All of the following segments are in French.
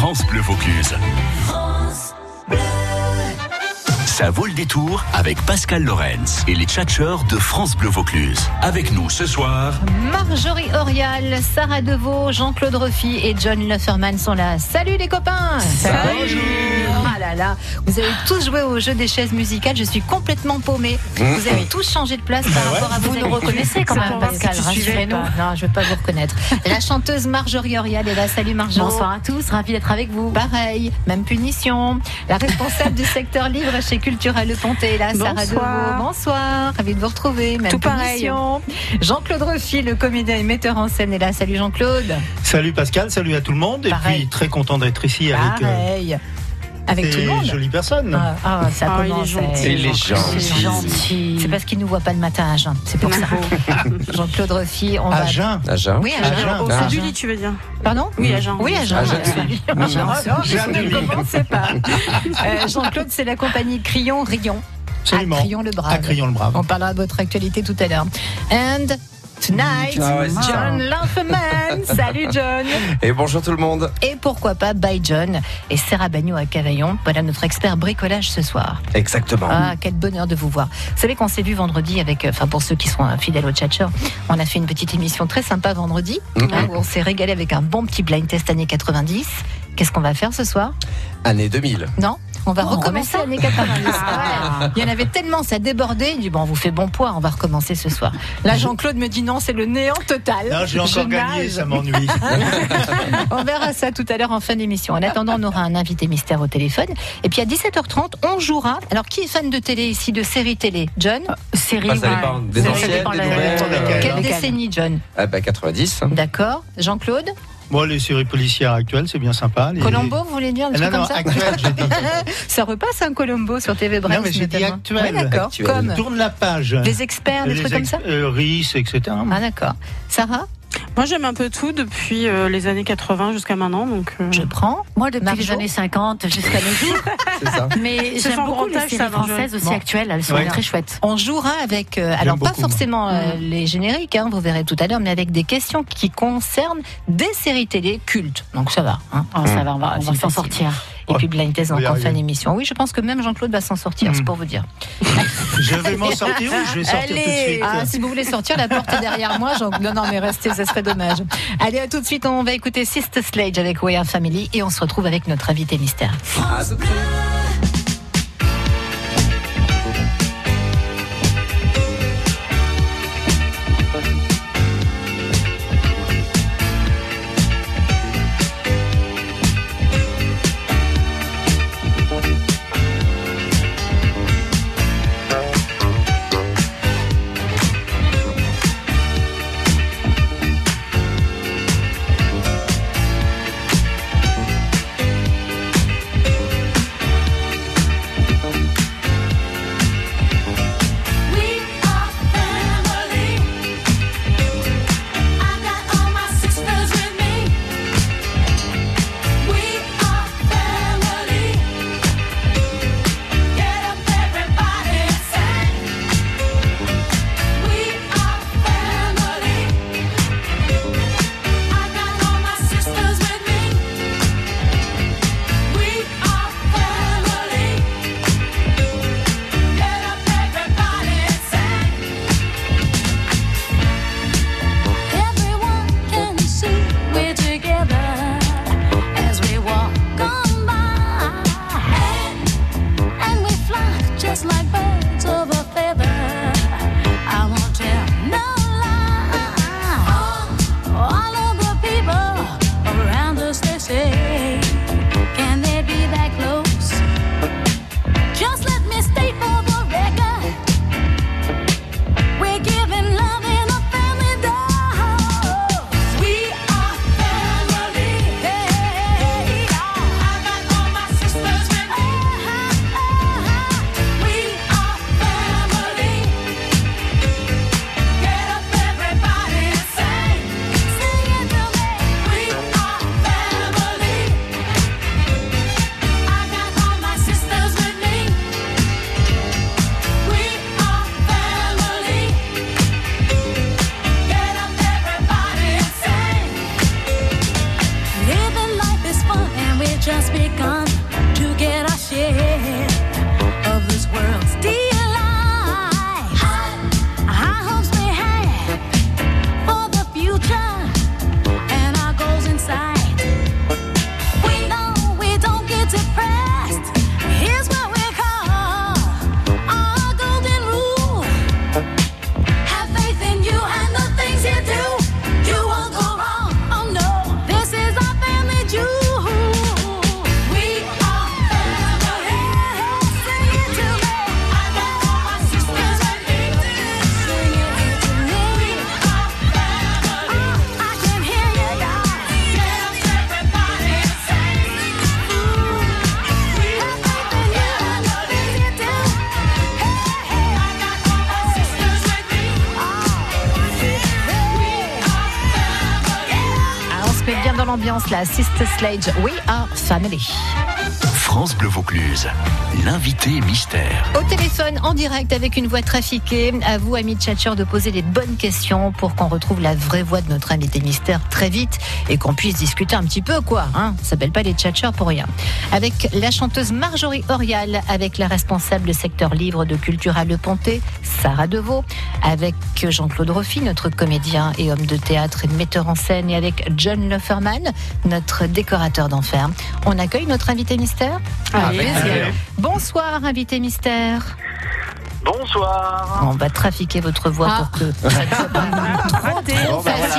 France Bleu Vaucluse. Ça vaut le détour avec Pascal Lorenz et les tchatcheurs de France Bleu Vaucluse. Avec nous ce soir, Marjorie Orial, Sarah Deveau, Jean-Claude Roffi et John Lefferman sont là. Salut les copains Salut Ah là là, vous avez tous joué au jeu des chaises musicales, je suis complètement paumée. Vous avez tous changé de place par rapport à vous. Vous nous reconnaissez quand même, Pascal, rassurez-nous. Non, je ne veux pas vous reconnaître. La chanteuse Marjorie Orial est là. Salut Marjorie. Bonsoir à tous, ravi d'être avec vous. Pareil, même punition. La responsable du secteur libre chez Culturel Le Pontet là, Sarah Bonsoir. Deveau. Bonsoir, ravi de vous retrouver. Même Tout pareil. Jean-Claude Roffi, le comédien et metteur en scène est là. Salut Jean-Claude. Salut Pascal, salut à tout le monde. Et Pareil. puis très content d'être ici avec euh, Pareil. Avec tout le monde. jolies personnes. Ah, ah, ça Ah, il est commence. gentil. Il est gentil. C'est gentil. C'est parce qu'il nous voit pas le matin à Jean. C'est pour ça. Jean-Claude Roffi, on va. Agen. Agen. Oui, à Jean. Agen. Au Ah. Saint-Julie, tu veux dire Pardon Oui, à Jean. Oui, à. À de ne commencez pas. Euh, Jean-Claude, c'est la compagnie Crayon Rion. Absolument. À Crayon le Brave. À Crayon le Brave. On parlera de votre actualité tout à l'heure. And tonight, Ah ouais. John Lanfeman. Salut John. Et bonjour tout le monde. Et pourquoi pas by John et Sarah Bagnou à Cavaillon. Voilà notre expert bricolage ce soir. Exactement. Ah, quel bonheur de vous voir. Vous savez qu'on s'est vu vendredi avec, enfin pour ceux qui sont fidèles au Tchatcher, on a fait une petite émission très sympa vendredi, Mhm. hein, où on s'est régalé avec un bon petit blind test années 90. Qu'est-ce qu'on va faire ce soir? Année 2000. Non? On va Oh, on recommencer remet années 90. Ah. Ouais. Il y en avait tellement, ça débordait. Il dit bon, on vous fait bon poids, on va recommencer ce soir. Là, Jean-Claude me dit non, c'est le néant total. Non, j'ai encore Je gagné, ça m'ennuie. On verra ça tout à l'heure en fin d'émission. En attendant, on aura un invité mystère au téléphone. Et puis à 17h30, on jouera. Alors, qui est fan de télé ici, de séries télé? John? Série, Ah, ça dépend des Ça anciennes, dépend des. Lesquelles Quelle décennie, John? Ah bah 90. D'accord. Jean-Claude? Moi, les séries policières actuelles, c'est bien sympa. Les... Colombo, vous voulez dire un truc Non, non, comme ça actuelles, j'ai dit. Ça repasse un Colombo sur TV Brest. Non, mais j'ai dit actuel. Oui, d'accord. Actuel. Comme Tourne la page. des experts, des Les trucs comme ça euh, RIS, etc. Ah, d'accord. Sarah Moi, j'aime un peu tout depuis euh, les années 80 jusqu'à maintenant. Donc, euh, Je prends. Moi, depuis Marjo les années 50 jusqu'à nos jours. C'est ça. Mais j'aime beaucoup grand les séries françaises aussi Bon. actuelles. Elles sont Ouais. très chouettes. On jouera avec, euh, alors pas beaucoup, forcément euh, Mm. les génériques, hein, vous verrez tout à l'heure, mais avec des questions qui concernent des séries télé cultes. Donc ça va. hein. Oh, ça va, on va, on va s'en sortir. Et puis Blind Test On donc en fin arriver. d'émission. Oui, je pense que même Jean-Claude va s'en sortir, c'est pour vous dire. Je vais m'en sortir ou je vais sortir tout de suite Ah, si vous voulez sortir, la porte est derrière moi. Jean- Non, non, mais restez, ça serait dommage. Allez, à tout de suite, on va écouter Sister Sledge avec We Are Family et on se retrouve avec notre invité mystère. Tout là. Sister Sledge, We Are Family. France Bleu Vaucluse, l'invité mystère. Au téléphone, en direct, avec une voix trafiquée. À vous, amis tchatcheurs, de poser les bonnes questions pour qu'on retrouve la vraie voix de notre invité mystère très vite et qu'on puisse discuter un petit peu, quoi. Hein Ça s'appelle pas les tchatcheurs pour rien. Avec la chanteuse Marjorie Orial, avec la responsable secteur livre de Cultura Le Pontet, Sarah Deveau, avec Jean-Claude Roffi, notre comédien et homme de théâtre et metteur en scène, et avec John Lofferman, notre décorateur d'enfer. On accueille notre invité mystère Allez, Allez. Bonsoir, invité mystère. Bonsoir. On va trafiquer votre voix Ah. pour que ça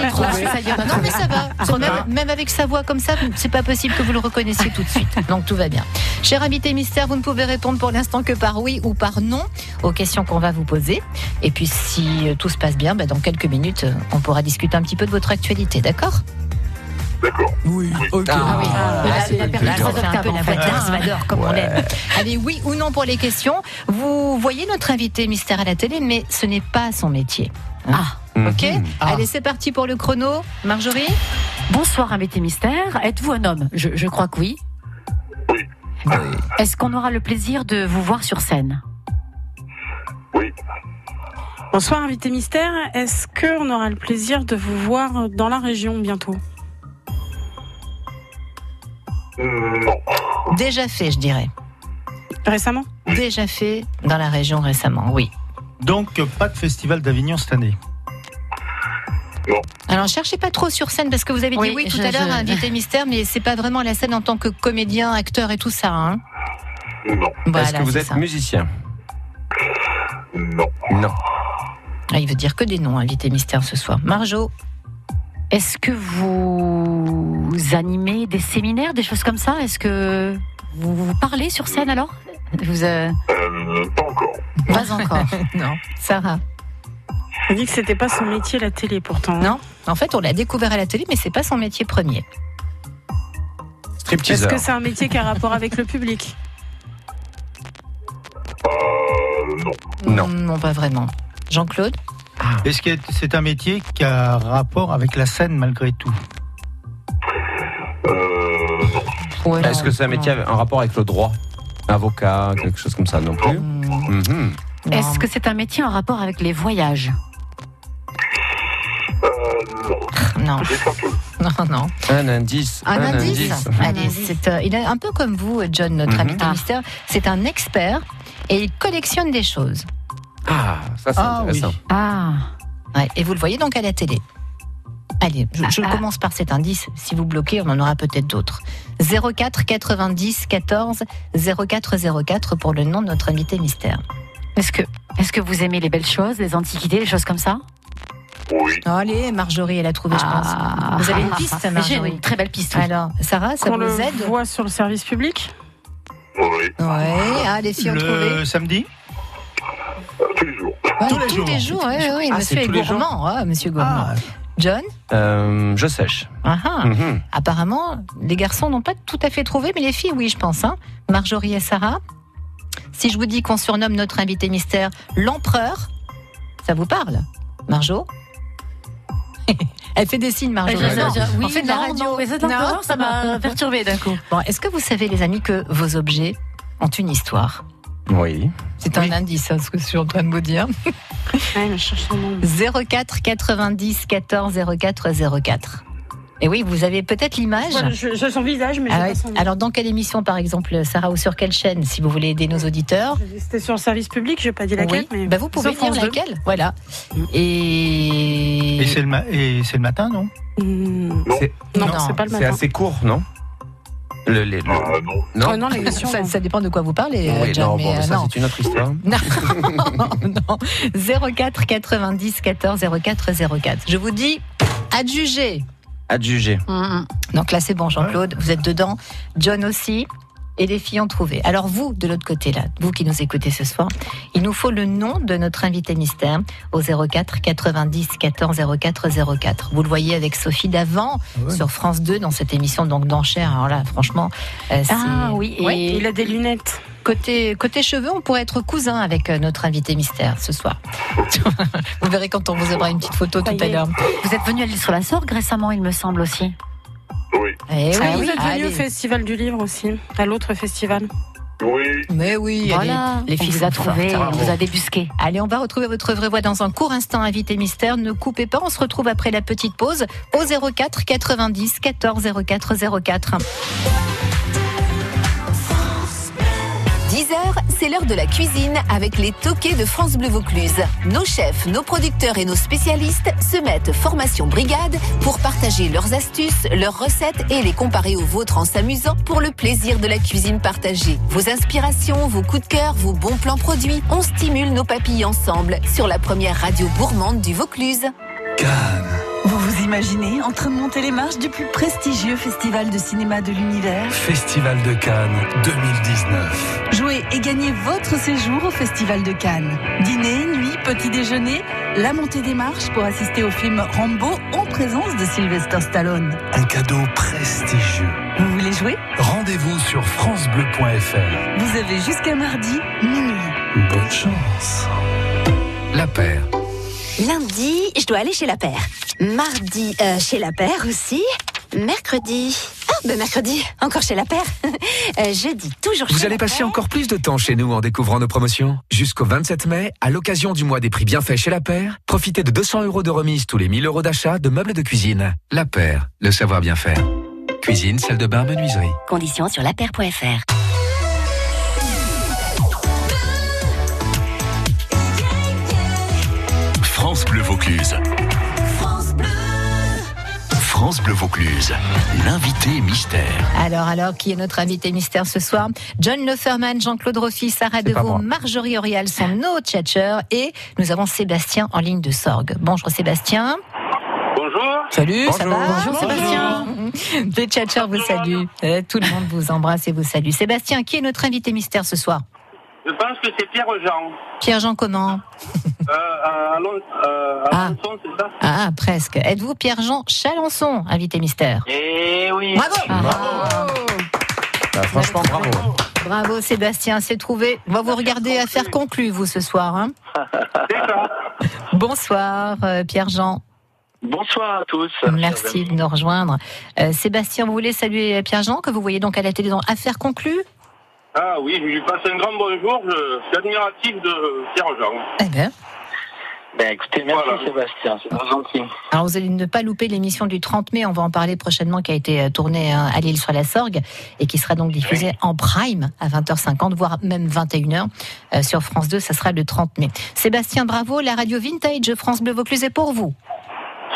trop trouvé. facile. Non, mais ça va. Même, même avec sa voix comme ça, c'est pas possible que vous le reconnaissiez tout de suite. Donc tout va bien. Cher invité mystère, vous ne pouvez répondre pour l'instant que par oui ou par non aux questions qu'on va vous poser. Et puis si euh, tout se passe bien, bah, dans quelques minutes, euh, on pourra discuter un petit peu de votre actualité, d'accord? Oui, ok. Ah oui. Là, Là, c'est la un hein. Salvador, comme on l'aime. Allez, oui ou non pour les questions. Vous voyez notre invité mystère à la télé, mais ce n'est pas son métier. Ah. Ok Mhm. Allez, c'est parti pour le chrono. Marjorie Bonsoir, invité mystère. Êtes-vous un homme? Je, je crois que oui. Est-ce qu'on aura le plaisir de vous voir sur scène? Bonsoir, invité mystère. Est-ce qu'on aura le plaisir de vous voir dans la région bientôt? Non. Déjà fait, je dirais. Récemment? Déjà fait dans la région récemment, oui. Donc, pas de festival d'Avignon cette année. Alors, cherchez pas trop sur scène parce que vous avez dit Oui, oui tout je- à l'heure, je- invité mystère, mais c'est pas vraiment la scène en tant que comédien, acteur et tout ça. Hein Non. voilà, Est-ce que vous êtes ça. musicien? Non. Non. Ah, il veut dire que des noms, invité mystère ce soir. Marjo, Est-ce que vous animez des séminaires, des choses comme ça? Est-ce que vous, vous parlez sur scène alors? Vous, euh, Euh, pas encore. Pas encore. non. Sarah, On dit que c'était pas son métier la télé pourtant. non. En fait, on l'a découvert à la télé, mais c'est pas son métier premier. Est-ce que c'est un métier qui a rapport avec le public? Euh, non. Non. Non, pas vraiment. Jean-Claude? Est-ce que c'est un métier qui a rapport avec la scène malgré tout Euh. Ouais, Est-ce que c'est un métier en rapport avec le droit Avocat, quelque chose comme ça non plus Hmm, Mhm. Est-ce que c'est un métier en rapport avec les voyages? Euh, non. Non, un non. Un indice. Un, indice, Allez, euh, il est un peu comme vous, John, notre Mhm. invité Ah. mystère. C'est un expert et il collectionne des choses. Ah, ça c'est Ah, intéressant. oui. Ah, Ouais, et vous le voyez donc à la télé? Allez, je, je Ah, ah. commence par cet indice. Si vous bloquez, on en aura peut-être d'autres. 04 90 14 04 04 pour le nom de notre invité mystère. est-ce que, est-ce que vous aimez les belles choses, les antiquités, les choses comme ça? Oui. Allez, Marjorie, elle a trouvé, je pense. Ah. Vous avez une piste, Mais J'ai Marjorie? une très belle piste. oui. Alors, Sarah, ça Qu'on vous le aide? voit sur le service public? Oui. Ouais, ah, les filles ont trouvé. Le samedi? Tous les jours. Ouais, tous les tous jours. les jours, ouais, ouais, Ah, monsieur c'est est tous les jours gourmand, monsieur. Ah, John Euh, je sèche. ah, ah. Mhm. Apparemment, les garçons n'ont pas tout à fait trouvé, mais les filles, oui, je pense. Hein. Marjorie et Sarah. Si je vous dis qu'on surnomme notre invité mystère l'empereur, ça vous parle Marjo Elle fait des signes, Marjo. Oui, on fait de la radio. non, mais ça m'a perturbé d'un coup. Bon, est-ce que vous savez, les amis, que vos objets ont une histoire? Oui. C'est un indice, hein, ce que je suis en train de vous dire. Ouais, mais je cherche son nom. 04 90 14 04 04. Et oui, vous avez peut-être l'image. Je- J'ai son visage, mais Ah pas son nom. Alors, dans quelle émission, par exemple, Sarah, ou sur quelle chaîne, si vous voulez aider nos auditeurs C'était sur le service public, j'ai pas dit laquelle. Oui. mais Bah, vous pouvez dire France laquelle. Voilà. Et. Et c'est le, ma- et c'est le matin, non? Hmm, Non. C'est- Non, Non, c'est pas le C'est matin. assez court, non? Le, le- Ah non. Non, Oh non, l'émission. Ça, non. ça dépend de quoi vous parlez, Oui, John, non, mais bon, euh, ça non. c'est une autre histoire. Non, non. 04 90 14 04 04. Je vous dis, adjugé. Adjugé. Donc là, c'est bon, Jean-Claude, vous êtes dedans. John aussi. Et les filles ont trouvé. Alors vous, de l'autre côté là, vous qui nous écoutez ce soir, il nous faut le nom de notre invité mystère au 04 90 14 04 04. Vous le voyez avec Sophie d'avant Ouais. sur France 2 dans cette émission donc d'enchères. Alors là, franchement, euh, c'est- Ah oui, et Ouais. Il a des lunettes. Côté, côté cheveux, on pourrait être cousin avec euh, notre invité mystère ce soir. vous verrez quand on vous aura une petite photo tout à l'heure. vous êtes venu à l'île sur la Sorgue récemment, il me semble aussi. Oui. Eh Ah, oui, vous êtes venu au Festival du Livre aussi, à l'autre festival. Oui. Mais oui, Voilà, les on filles vous a trouvé, on vous a débusqué. Allez, on va retrouver votre vraie voix dans un court instant, invité mystère. Ne coupez pas, on se retrouve après la petite pause au 04 90 14 04 04. 10h, c'est l'heure de la cuisine avec les toquets de France Bleu Vaucluse. Nos chefs, nos producteurs et nos spécialistes se mettent formation brigade pour partager leurs astuces, leurs recettes et les comparer aux vôtres en s'amusant pour le plaisir de la cuisine partagée. Vos inspirations, vos coups de cœur, vos bons plans produits, on stimule nos papilles ensemble sur la première radio gourmande du Vaucluse. Vous imaginez en train de monter les marches du plus prestigieux festival de cinéma de l'univers Festival de Cannes 2019. Jouez et gagnez votre séjour au Festival de Cannes. Dîner, nuit, petit déjeuner, la montée des marches pour assister au film Rambo en présence de Sylvester Stallone. Un cadeau prestigieux. Vous voulez jouer? Rendez-vous sur francebleu.fr. Vous avez jusqu'à mardi, minuit. Bonne chance. La paire. Lundi, je dois aller chez la paire. Mardi, euh, chez la paire aussi. Mercredi. Ah, ben mercredi, encore chez la paire. Euh, jeudi, toujours chez Vous allez la passer paire. encore plus de temps chez nous en découvrant nos promotions. Jusqu'au 27 mai, à l'occasion du mois des prix bienfaits chez La Paire, profitez de 200 euros de remise tous les 1000 euros d'achat de meubles de cuisine. La Paire, le savoir bien faire. Cuisine, salle de bain, menuiserie. Conditions sur lapaire.fr. France Bleu Vaucluse. France Bleu Vaucluse. L'invité mystère. Alors, alors, qui est notre invité mystère ce soir? John Leferman, Jean-Claude Roffi, Sarah moi. Marjorie Orial sont nos tchatcheurs et nous avons Sébastien en ligne de Sorgue. Bonjour Sébastien. Bonjour. Salut, ça Bonjour. va Bonjour, Sébastien. Les tchatcheurs vous saluent. Euh, Tout le monde vous embrasse et vous salue. Sébastien, qui est notre invité mystère ce soir? Je pense que c'est Pierre-Jean. Pierre-Jean comment? À Alon- euh, à Ah. Alençon, c'est ça Ah, presque. Êtes-vous Pierre-Jean Chalençon, invité mystère? Eh oui. Bravo Bah, franchement, bravo. Bravo Sébastien, c'est trouvé. On va vous regarder à faire conclu, vous, ce soir. hein. C'est ça. Bonsoir euh, Pierre-Jean. Bonsoir à tous. Merci de nous rejoindre. Euh, Sébastien, vous voulez saluer Pierre-Jean, que vous voyez donc à la télé dans Affaires conclues? Ah oui, je lui passe un grand bonjour. Je suis admiratif de Pierre-Jean. Eh bien. Ben écoutez, merci Sébastien, c'est très gentil. Alors vous allez ne pas louper l'émission du 30 mai, on va en parler prochainement, qui a été euh, tournée hein, à l'île sur la Sorgue et qui sera donc diffusée en prime à 20h50, voire même 21h euh, sur France 2, ça sera le 30 mai. Sébastien, bravo, la radio Vintage France Bleu Vaucluse est pour vous.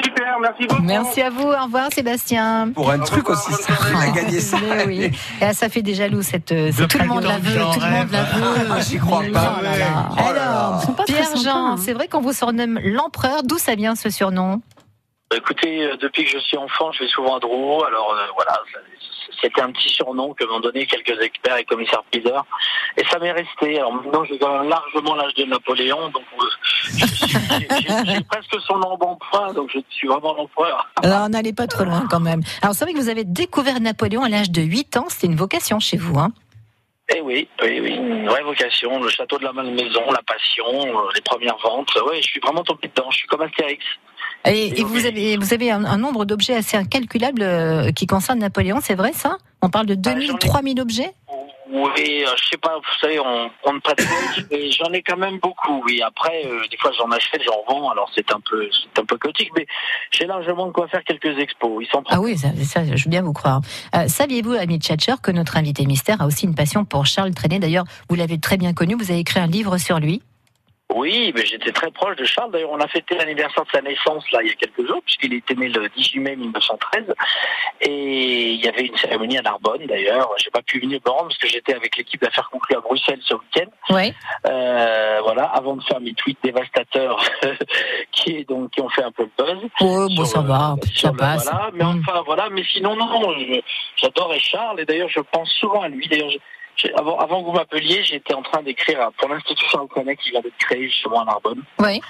Super, merci beaucoup. Merci à vous, au revoir Sébastien. Pour un truc aussi simple, il a gagné ça. Mais oui. Et, ah, ça fait des jaloux cette. euh, tout le monde la veut, tout le monde la veut. J'y crois pas. Oh là là. Oh là là. Alors, Ils sont pas très Pierre sympas, Jean, hein. c'est vrai qu'on vous surnomme l'empereur. D'où ça vient ce surnom? Écoutez, euh, depuis que je suis enfant, je vais souvent à Drouot. Alors euh, voilà, c'était un petit surnom que m'ont donné quelques experts et commissaires-priseurs. Et ça m'est resté. Alors maintenant, j'ai quand même largement l'âge de Napoléon. Donc euh, j'ai presque son embonpoint. Donc je suis vraiment l'empereur. Alors, n'allez pas trop loin quand même. Alors, c'est vrai que vous avez découvert Napoléon à l'âge de 8 ans. C'était une vocation chez vous. Hein Eh oui, oui, oui. Une vraie vocation. Le château de la Malmaison, la passion, les premières ventes. Oui, je suis vraiment tombé dedans. Je suis comme Astérix. Et, et vous avez, vous avez un, un nombre d'objets assez incalculable euh, qui concerne Napoléon, c'est vrai ça? On parle de 2000, 3000 objets? Oui, euh, je sais pas, vous savez, on, prête pas, et j'en ai quand même beaucoup, oui. Après, euh, des fois j'en achète, j'en vends, alors c'est un peu c'est un peu chaotique, mais j'ai largement de quoi faire quelques expos. Ils sont Ah oui, ça, ça, je veux bien vous croire. Euh, Saviez-vous, ami Tchatcher, que notre invité mystère a aussi une passion pour Charles Trenet? D'ailleurs, vous l'avez très bien connu, vous avez écrit un livre sur lui. Oui, mais j'étais très proche de Charles. D'ailleurs, on a fêté l'anniversaire de sa naissance là il y a quelques jours, puisqu'il était né le 18 mai 1913. Et il y avait une cérémonie à Narbonne. D'ailleurs, j'ai pas pu venir me rendre parce que j'étais avec l'équipe d'affaires conclues à Bruxelles ce week-end. Oui. Euh, voilà, avant de faire mes tweets dévastateurs, qui est donc qui ont fait un peu le buzz. Oh, bon, ça va, ça le- passe. Voilà, mais enfin voilà, mais sinon non, j'adorais Charles et d'ailleurs je pense souvent à lui. D'ailleurs, avant, avant que vous m'appeliez, j'étais en train d'écrire pour l'Institut Charles Trenet qui vient d'être créé justement à Narbonne. Oui.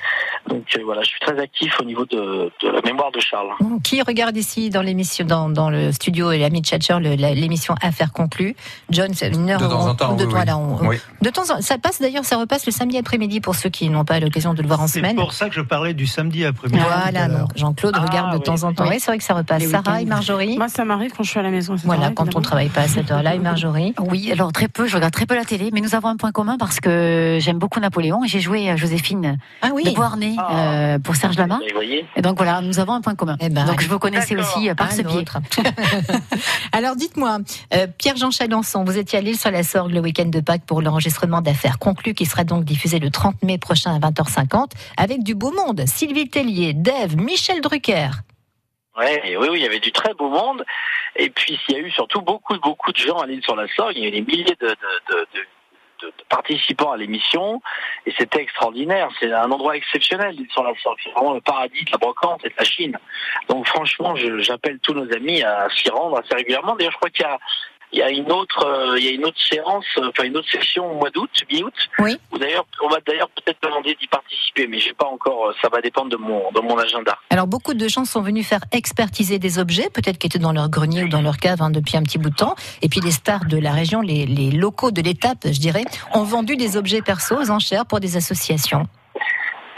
Donc euh, voilà, je suis très actif au niveau de, de la mémoire de Charles. Qui regarde ici dans l'émission, dans, dans le studio et l'ami Tchatcher, l'émission Affaires conclues John, c'est une heure De temps on- en temps, de, oui, voilà, oui. on- Oui. de temps en ça passe d'ailleurs, ça repasse le samedi après-midi pour ceux qui n'ont pas l'occasion de le voir en C'est semaine. pour ça que je parlais du samedi après-midi. Voilà, donc Jean-Claude regarde de temps en temps. Oui, c'est vrai que ça repasse. Les Sarah et. Marjorie. Moi, ça m'arrive quand je suis à la maison. Voilà, quand on évidemment. travaille pas à cette heure-là. Et Marjorie Oui, alors très peu, je regarde très peu la télé, mais nous avons un point commun parce que j'aime beaucoup Napoléon et j'ai joué à Joséphine ah oui. de Beauharnais euh, pour Serge Lama. Vous voyez Et donc voilà, nous avons un point commun. ben, donc je vous connaissais aussi par ce biais. autre. Alors dites-moi, euh, Pierre-Jean Chalençon, vous étiez à l'île sur la Sorgue le week-end de Pâques pour l'enregistrement d'affaires conclues qui sera donc diffusé le 30 mai prochain à 20h50 avec du beau monde. Sylvie Tellier, Dave, Michel Drucker. Ouais, oui, oui, il y avait du très beau monde. Et puis, il y a eu surtout beaucoup, beaucoup de gens à l'île sur la Sorgue. Il y a eu des milliers de, de, participants à l'émission. Et c'était extraordinaire. C'est un endroit exceptionnel, l'île sur la Sorgue. C'est vraiment le paradis de la brocante et de la Chine. Donc, franchement, j'appelle tous nos amis à s'y rendre assez régulièrement. D'ailleurs, je crois qu'il y a, il y a une autre, euh, il y a une autre séance, euh, enfin une autre session au mois d'août, mi-août. Oui. Où d'ailleurs, on va d'ailleurs peut-être demander d'y participer, mais je sais pas encore. euh, Ça va dépendre de mon, de mon agenda. Alors beaucoup de gens sont venus faire expertiser des objets, peut-être qui étaient dans leur grenier ou dans leur cave hein, depuis un petit bout de temps. Et puis les stars de la région, les, les locaux de l'étape, je dirais, ont vendu des objets perso aux enchères pour des associations.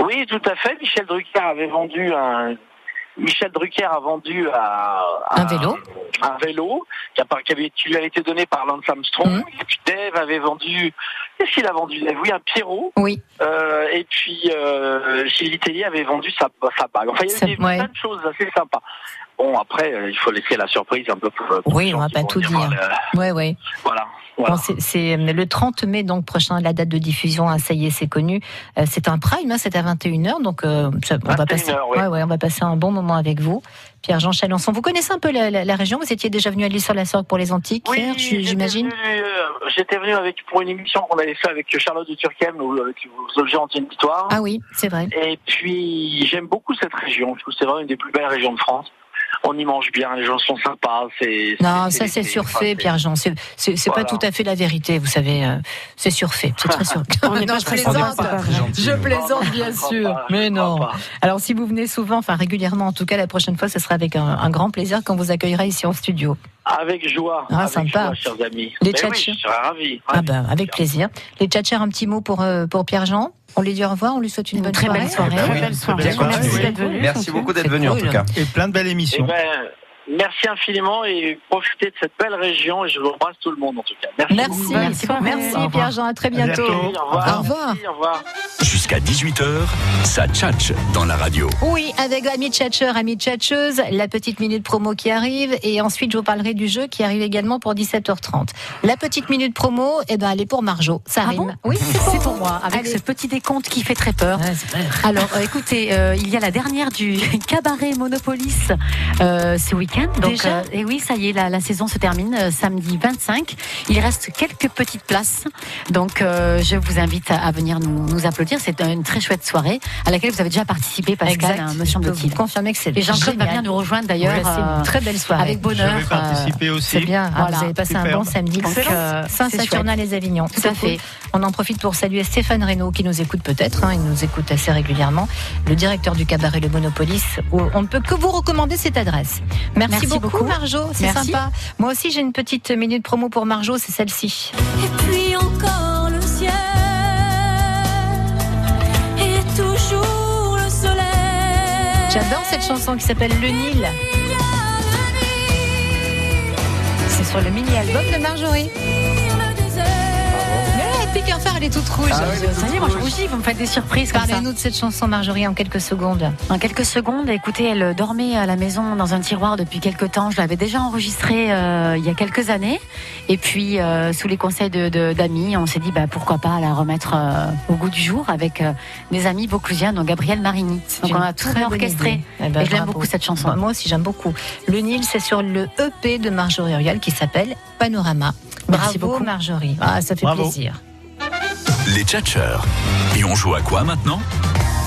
Oui, tout à fait. Michel Drucker avait vendu un. Michel Drucker a vendu à, à- Un vélo. un vélo qui, a, qui avait- qui lui avait été donné par Lance Armstrong. Et puis Dave avait vendu. Qu'est-ce qu'il a vendu Dave? Oui, un Pierrot. Oui. Euh, et puis euh, Tellier avait vendu sa, sa bague. Enfin, il y avait des, ouais. plein de choses assez sympas. Bon, après, euh, il faut laisser la surprise un peu pour. pour Oui, on va pas tout dire. le- Ouais, ouais. Voilà. voilà. Bon, c'est- c'est le 30 mai donc prochain, la date de diffusion, hein, ça y est, c'est connu. Euh, c'est un prime, hein, c'est à 21h, donc euh, ça- on va 21 passer, heures, ouais. on va passer un bon moment avec vous. Pierre-Jean Chalençon, vous connaissez un peu la, la- la région? Vous étiez déjà venu à l'île sur la Sorgue pour les antiques, j'étais j'imagine? euh, J'étais venu avec pour une émission qu'on avait fait avec Charlotte de Turquem, ou avec aux objets antiques d'histoire. Ah oui, c'est vrai. Et puis j'aime beaucoup cette région. Je trouve que c'est vraiment une des plus belles régions de France. On y mange bien, les gens sont sympas. C'est Non, ça c'est surfait, Pierre-Jean. C'est c'est- c'est pas Voilà. tout à fait la vérité, vous savez. euh, C'est surfait, c'est très surfait. Non, pas je plaisante. Je plaisante, bien sûr. Mais non. Alors, si vous venez souvent, enfin régulièrement, en tout cas, la prochaine fois, ce sera avec un, un grand plaisir qu'on vous accueillera ici en studio. Avec joie, Ah, avec sympa. joie, chers amis. Les oui, tchatchers. je serais ravi. Ah ben, avec plaisir. Les tchatchers, un petit mot pour, euh, pour Pierre-Jean? On lui dit au revoir, on lui souhaite une, bonne très soirée. belle soirée. Eh ben oui, Très belle soirée. bien Merci continué. d'être venu. Merci surtout. beaucoup d'être venu en tout cas. Et plein de belles Eh émissions. ben, merci infiniment et profitez de cette belle région et je vous embrasse tout le monde en tout cas. Merci. Merci, merci. Pierre-Jean, à très bientôt. bientôt. Au revoir. Au revoir. Merci, au revoir. Jusqu'à 18h, ça tchatche dans la radio. Oui, avec amis tchatcheurs, amis tchatcheuses, la petite minute promo qui arrive et ensuite je vous parlerai du jeu qui arrive également pour 17h30. La petite minute promo, eh ben, elle est pour Marjo. Ça Ah rime. bon? Oui, C'est pour moi, avec Allez. ce petit décompte qui fait très peur. Ouais. Alors, euh, écoutez, euh, il y a la dernière du cabaret Monopolis euh, ce week-end. Donc, Déjà et oui, ça y est, la, la saison se termine euh, samedi 25. Il reste quelques petites places. Donc, euh, je vous invite à, à venir nous, nous applaudir. C'est une très chouette soirée à laquelle vous avez déjà participé, Pascal, Exact. hein, me Je peux semble-t-il. vous confirmer que c'est Et Jean-Claude va bien nous rejoindre d'ailleurs. Ouais, c'est euh, une très belle soirée. avec bonheur. J'avais participé aussi. C'est bien, Ah, Voilà. vous avez passé un bon samedi. Donc, Excellent. euh, C'est Saint-Saturnin-les-Avignon. Tout à fait. cool. On en profite pour saluer Stéphane Reynaud qui nous écoute peut-être, hein, il nous écoute assez régulièrement, le directeur du cabaret Le Monopolis. où on ne peut que vous recommander cette adresse. Merci, Merci beaucoup, beaucoup. Marjo, c'est sympa. Moi aussi j'ai une petite minute promo pour Marjo, c'est celle-ci. Et puis encore le ciel et toujours le soleil. J'adore cette chanson qui s'appelle Le Nil. C'est sur le mini-album de Marjorie. Faire, elle est toute rouge. Ah ouais, ça y est, moi je rougis, vous me faites des surprises. Parlez-nous de cette chanson, Marjorie, en quelques secondes. En quelques secondes, écoutez, elle dormait à la maison dans un tiroir depuis quelques temps. Je l'avais déjà enregistrée euh, il y a quelques années. Et puis, euh, sous les conseils de- de- d'amis, on s'est dit bah, pourquoi pas la remettre euh, au goût du jour avec euh, des amis vauclusiens, dont Gabriel Marini. Donc on a tout réorchestré. Eh ben, et je l'aime beaucoup cette chanson. Moi- Moi aussi, j'aime beaucoup. Le Nil, c'est sur le EP de Marjorie Royal qui s'appelle Panorama. Merci Bravo, beaucoup. Marjorie. Ah, ça fait Bravo. plaisir. Les tchatcheurs. Et on joue à quoi maintenant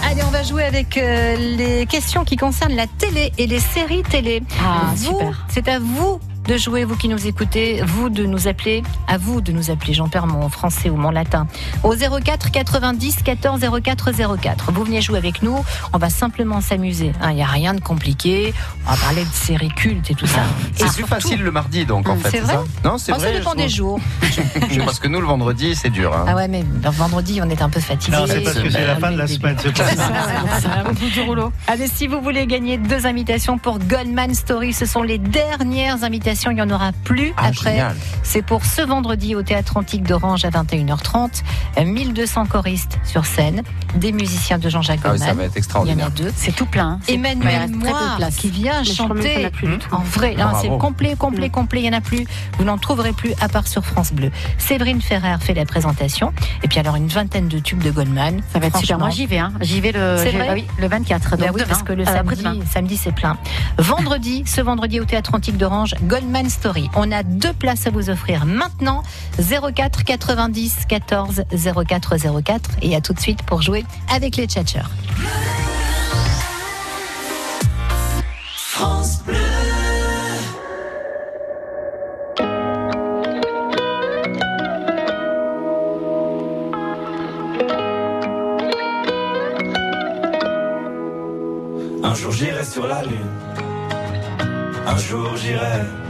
Allez, on va jouer avec euh, les questions qui concernent la télé et les séries télé. Ah, Vous, super. C'est à vous de jouer, vous qui nous écoutez, vous de nous appeler, à vous de nous appeler, j'en perds mon français ou mon latin, au 04 90 14 04 04. Vous venez jouer avec nous, on va simplement s'amuser. Il n'y a rien de compliqué, on va parler de séries cultes et tout ça. C'est plus surtout- facile le mardi, donc en Hum, fait. c'est vrai ça Non, c'est Oh, vrai. Ça dépend je des jours. Parce que nous, le vendredi, c'est dur. hein. Ah ouais, mais le vendredi, on est un peu fatigué. Non, c'est parce que c'est la fin de la semaine. c'est ça. du rouleau. Allez, si vous voulez gagner deux invitations pour Goldman Story, ce sont les dernières invitations. Il n'y en aura plus Ah, après. C'est pour ce vendredi au Théâtre Antique d'Orange à 21h30. 1200 choristes sur scène, des musiciens de Jean-Jacques Ah oui, ça va être Il y en extraordinaire. a deux. C'est tout plein. hein. De Moir place. qui vient même en chanter a plus en vrai. Non, Bravo. c'est complet, complet, Mm. complet. Il n'y en a plus. Vous n'en trouverez plus à part sur France Bleu. Séverine Ferrer fait la présentation. Et puis alors une vingtaine de tubes de Goldman. Ça va être super. Moi j'y vais. Hein. J'y vais le, C'est j'y- vrai ah oui, le 24. bah Donc oui, parce que le l'après-demain. samedi, samedi c'est plein. Vendredi, ce vendredi au Théâtre Antique d'Orange, Goldman Story. On a deux places à vous offrir maintenant. 04 90 14 04 04. Et à tout de suite pour jouer avec les tchatcheurs. Un jour j'irai sur la lune. Un jour j'irai.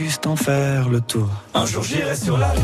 en faire le tour. Un jour j'irai sur la lune,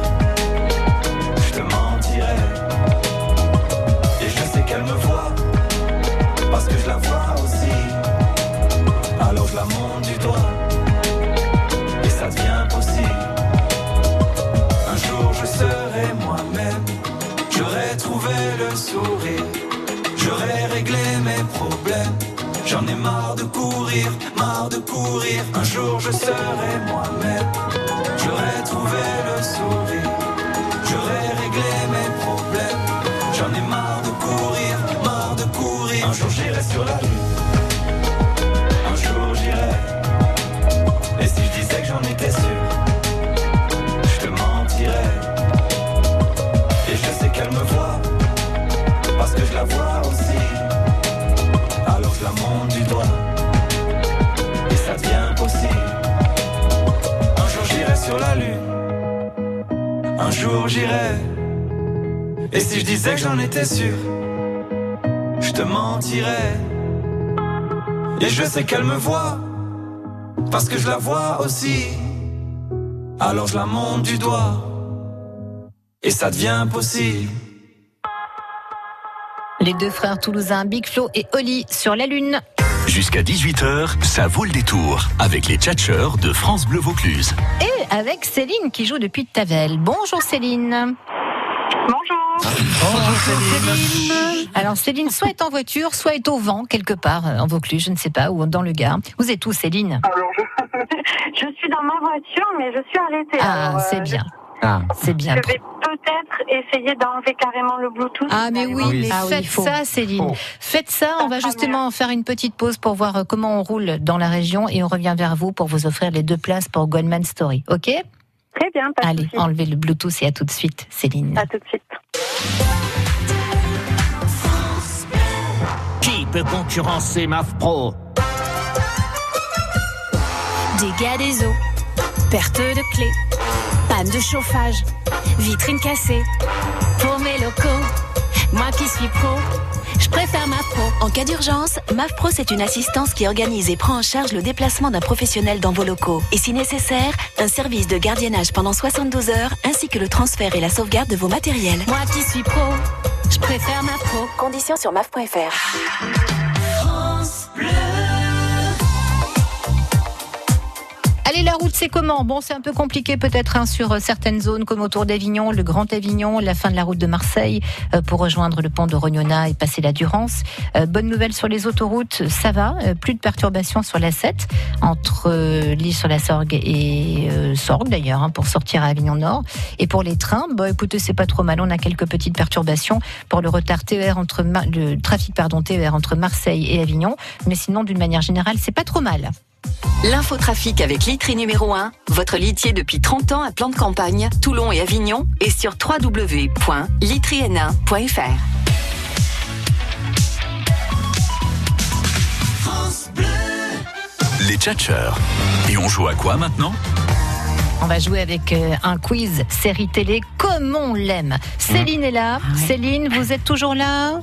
de courir, marre de courir. Un jour je serai moi-même, j'irai. Et si je disais que j'en étais sûr, je te mentirais. Et je sais qu'elle me voit, parce que je la vois aussi. Alors je la monte du doigt, et ça devient possible. Les deux frères toulousains Big Flo et Oli sur la Lune. Jusqu'à 18h, ça vaut le détour avec les tchatcheurs de France Bleu Vaucluse. Et avec Céline qui joue depuis Tavel. Bonjour Céline. Bonjour. Bonjour Céline. Alors Céline, soit est en voiture, soit est au vent quelque part euh, en Vaucluse, je ne sais pas, ou dans le Gard. Vous êtes où Céline? Je suis dans ma voiture, mais je suis arrêtée. Ah, euh, c'est bien. C'est bien. Je vais peut-être essayer d'enlever carrément le Bluetooth. Ah mais oui, mais Ah oui, faites faut. ça Céline. Faites ça, on va justement faire une petite pause pour voir euh, comment on roule dans la région et on revient vers vous pour vous offrir les deux places pour Goldman Story. OK? Très bien, pas Allez, enlevez le Bluetooth et à tout de suite Céline. À tout de suite. Qui peut concurrencer MAF Pro? Dégâts des eaux, perte de clés, panne de chauffage, vitrine cassée. Pour mes locaux, moi qui suis pro, je préfère ma pro. En cas d'urgence, MAF Pro c'est une assistance qui organise et prend en charge le déplacement d'un professionnel dans vos locaux. Et si nécessaire, un service de gardiennage pendant 72 heures, ainsi que le transfert et la sauvegarde de vos matériels. Moi qui suis pro, je préfère ma pro. Conditions sur maf.fr. Allez, la route, c'est comment Bon, c'est un peu compliqué peut-être hein, sur euh, certaines zones comme autour d'Avignon, le Grand Avignon, la fin de la route de Marseille euh, pour rejoindre le pont de Rognona et passer la Durance. Euh, bonne nouvelle sur les autoroutes, ça va. euh, plus de perturbations sur la 7 entre euh, l'île sur la Sorgue et euh, Sorgue d'ailleurs hein, pour sortir à Avignon Nord. Et pour les trains, bah écoutez, c'est pas trop mal. On a quelques petites perturbations pour le retard TER entre le trafic pardon TER entre Marseille et Avignon, mais sinon d'une manière générale, c'est pas trop mal. L'infotrafic avec Litry numéro 1, votre litier depuis 30 ans à plan de campagne, Toulon et Avignon, et sur www.litryn1.fr. Les tchatcheurs. Et on joue à quoi maintenant? On va jouer avec euh, un quiz série télé comme on l'aime. Céline est là. Céline, vous êtes toujours là?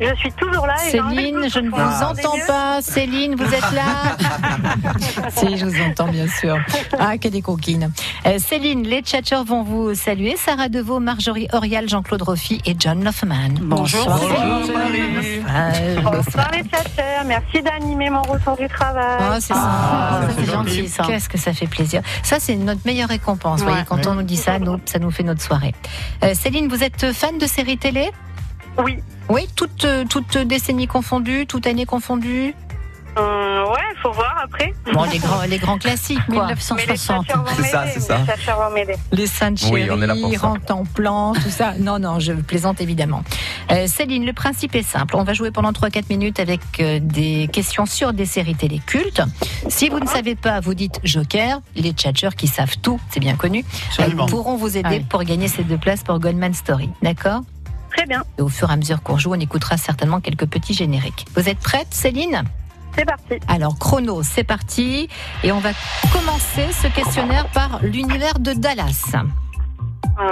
Je suis toujours là. et Céline, je ne vous entends pas. Céline, vous êtes là Si, je vous entends bien sûr. Ah, que des coquines. Euh, Céline, les tchatcheurs vont vous saluer. Sarah Deveau, Marjorie Orial, Jean-Claude Roffi et John Loffman. Bonjour. Céline. Euh, Bonsoir les chatteurs, merci d'animer mon retour du travail. Ah, c'est ça. c'est gentil. ça. Qu'est-ce que ça fait plaisir. Ça, c'est notre meilleure récompense. Vous voyez, Ouais. quand on nous dit ça, nous, ça nous fait notre soirée. Euh, Céline, vous êtes fan de séries télé? Oui. Oui, toutes, euh, toutes décennies confondues, toute année confondue Euh, ouais, faut voir après. Bon, les grands, les grands classiques, quoi. 1960. C'est ça, c'est ça. Les Saintes Oui, Chéries. Rente en plan, tout ça. Non, non, je plaisante évidemment. Euh, Céline, le principe est simple. On va jouer pendant 3-4 minutes avec euh, des questions sur des séries télé cultes. Si vous ne savez pas, vous dites Joker. Les tchatcheurs qui savent tout, c'est bien connu, Absolument. euh, pourront vous aider Ah oui. pour gagner ces deux places pour Goldman Story. D'accord? Très bien. Et au fur et à mesure qu'on joue, on écoutera certainement quelques petits génériques. Vous êtes prête, Céline? C'est parti. alors, chrono, c'est parti. Et on va commencer ce questionnaire par l'univers de Dallas.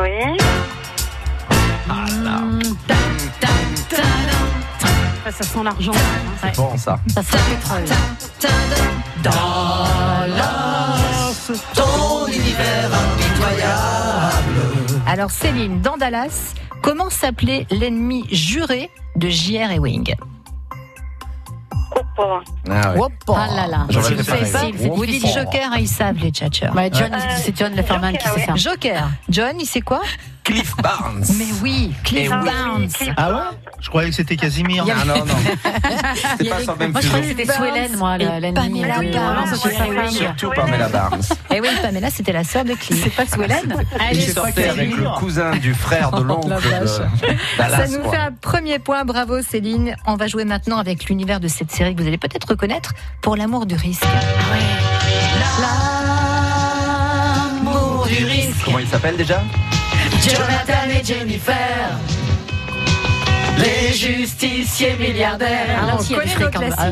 Oui. Ah, ça sent l'argent. C'est bon ça. Ça sent le pétrole. Dallas, ton univers. Alors, Céline, dans Dallas, comment s'appelait l'ennemi juré de J.R. Ewing Ah ouais. Ah là là. Si vous dites Joker, ils savent les tchatcheurs. Ouais, John, c'est John Leferman qui sait ça. Joker. John, il sait quoi? Cliff Barnes. Mais oui, Cliff Eh oui. Barnes. Ah ouais Je croyais que c'était Casimir. Ah non, non. Y pas le même Moi, je croyais que c'était Sue Ellen, moi, l'ennemi. Pamela Barnes. Non, c'est pas Ewing. Surtout Pamela Barnes. Et oui, Pamela, c'était la sœur de Cliff. C'est pas Sue Ellen Il sortait avec le cousin du frère de l'oncle Oh, Dallas. Ça nous fait un premier point, bravo Céline. On va jouer maintenant avec l'univers de cette série que vous allez peut-être reconnaître pour l'amour du risque. L'amour du risque. Comment il s'appelle déjà? Jonathan et Jennifer. Les justiciers milliardaires. Ah, on connaît hein. Ah,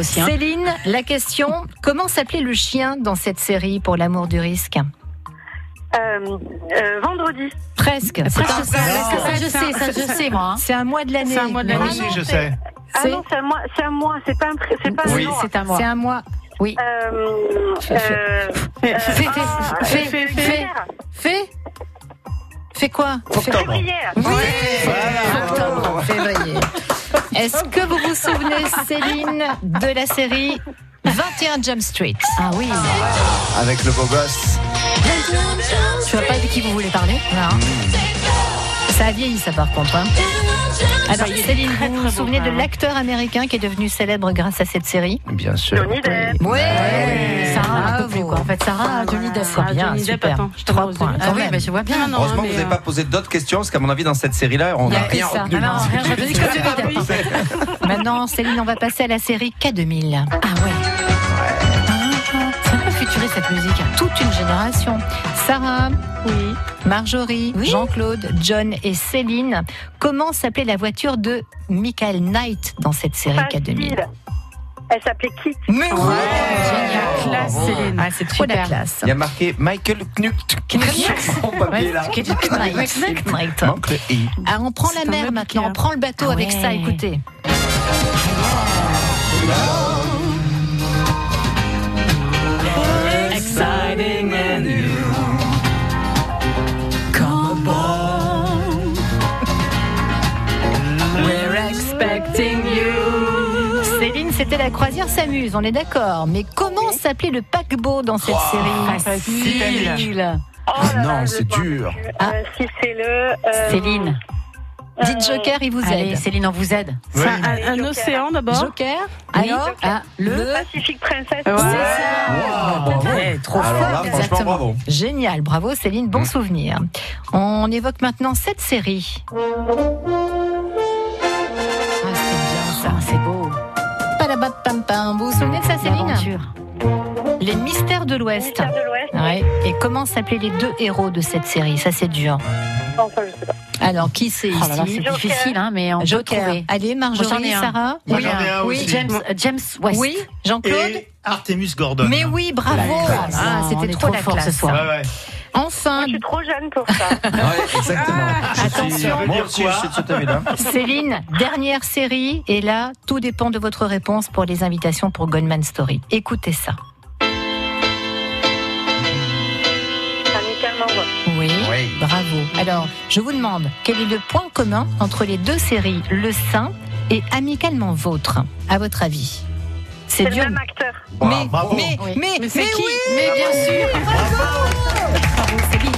hein. Céline, la question comment s'appelait le chien dans cette série pour l'amour du risque? Euh, euh, vendredi. Presque. C'est Presque un- ça, ça, je sais, ça, je sais, moi. hein. C'est un mois de l'année. C'est un mois de Mais l'année. oui. Moi aussi, je sais. Ah non, c'est un mois, c'est un mois, c'est pas un, c'est pas un Oui, c'est à moi. C'est un mois. Oui. Euh, Fais, fais. euh, Fais, fais, Fais, ah, fais, quoi Octobre. Février. Oui. Octobre, février. Est-ce que vous vous souvenez, Céline, de la série 21 Jump Street? Ah oui. Avec le beau gosse. Tu vois pas de qui vous voulez parler? Non. Ça a vieilli, ça, par contre. hein. Alors, Céline, vous vous souvenez de l'acteur américain qui est devenu célèbre grâce à cette série Bien sûr. Johnny Depp. Ouais, Sarah, un peu plus, quoi. En fait, Sarah, Johnny Depp. C'est bien, Johnny Depp, super. attends, je te Trois points. Ah oui, je vois bien. Ah Heureusement que mais, vous n'avez pas posé d'autres questions, parce qu'à mon avis, dans cette série-là, on n'a rien que retenu. Ah que. Maintenant, Céline, on va passer à la série K2000. Ah ouais. Cette musique. Toute une génération. Sarah, Oui. Marjorie, Oui. Jean-Claude, John et Céline. Comment s'appelait la voiture de Michael Knight dans cette série K2000 Facile. Elle s'appelait Kit. Mais oui Génial. Classe, Céline. Ah, C'est trop la classe. Il y a marqué Michael Knuck. Son papier là. Ouais, Knight. Ah, on prend la mer maintenant, on prend le bateau Ah avec ouais. ça, écoutez. C'était la croisière s'amuse, on est d'accord. Mais comment s'appelait le paquebot dans cette série Facile. Oh là là, Non, c'est dur. Ah. Euh, si c'est le. euh, Céline. Dites Joker, il vous Allez, aide. Céline, on vous aide. Oui. un, un Joker. océan d'abord. Joker Oui. Alors Ah, le. Pacific Princess. Ouais. C'est ça Wow. Ouais, Trop Alors fort, là, exactement. bravo. Génial, bravo Céline, bon Mm. souvenir. On évoque maintenant cette série. Ah, Les Mystères de l'Ouest. Ouais. Et comment s'appelaient les deux héros de cette série? Ça, c'est dur. Enfin, je sais pas. Alors, qui c'est Oh là là, ici? c'est difficile, hein, mais on peut Joker. trouver. Allez, Marjorie. Sarah? Oui. James, euh, James West. Oui, Jean-Claude? Et Artemus Gordon. Mais oui, bravo. Ah, C'était trop trop la fort ce classe. soir. Ouais, ouais. Enfin, Je suis trop jeune pour ça. Ouais, exactement. Je suis- Attention. Moi aussi, je suis de cet avis-là. Céline, dernière série, et là, tout dépend de votre réponse pour les invitations pour Goldman Story. Écoutez ça. Oui, Oui. bravo. Alors, je vous demande, quel est le point commun entre les deux séries, Le Saint et Amicalement Vôtre, à votre avis C'est le même acteur. Mais, Bravo. mais, Oui. mais, Mais mais qui oui Mais bien sûr. Bravo, Céline.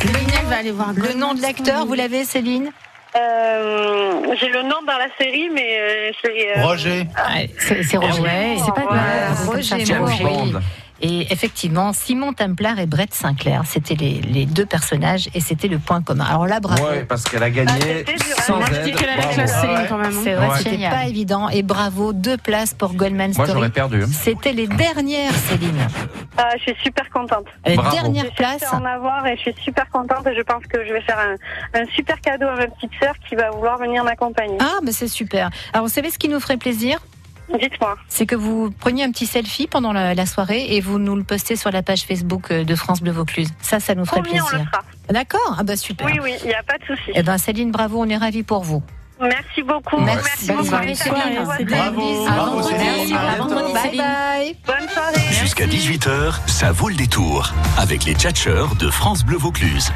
Céline va aller voir Le nom de l'acteur, vous l'avez, Céline? Euh, J'ai le nom dans la série, mais euh, c'est. euh, Roger. C'est c'est Roger. Ouais, c'est pas Roger c'est James Moore, Roger. Bond. Et effectivement, Simon Templar et Brett Sinclair, c'était les, les deux personnages et c'était le point commun. Alors là, bravo. Ouais, parce qu'elle a Ah, gagné hein. sans Moi, je aide. qu'elle a la Bravo. classe Ah Céline ouais. quand même. hein. C'est vrai, Ouais. c'était pas évident. Et bravo, deux places pour Goldman Moi, Story. j'aurais perdu. hein. C'était les dernières, Céline. Ah, je suis super contente. Les Bravo. dernières places. à en avoir et je suis super contente et je pense que je vais faire un, un super cadeau à ma petite sœur qui va vouloir venir m'accompagner. Ah, mais c'est super. Alors, vous savez ce qui nous ferait plaisir? Dites-moi. C'est que vous preniez un petit selfie pendant la, la soirée et vous nous le postez sur la page Facebook euh, de France Bleu Vaucluse. Ça, ça nous ferait plaisir. D'accord? Ah bah super. Oui, oui, il n'y a pas de souci. Eh ben Céline, bravo, on est ravis pour vous. Merci beaucoup. Merci. beaucoup. Bonne Merci soirée, beaucoup. Bravo, bravo. Bye bye. Bonne soirée. Jusqu'à 18h, ça vaut le détour avec les tchatcheurs de France Bleu Vaucluse.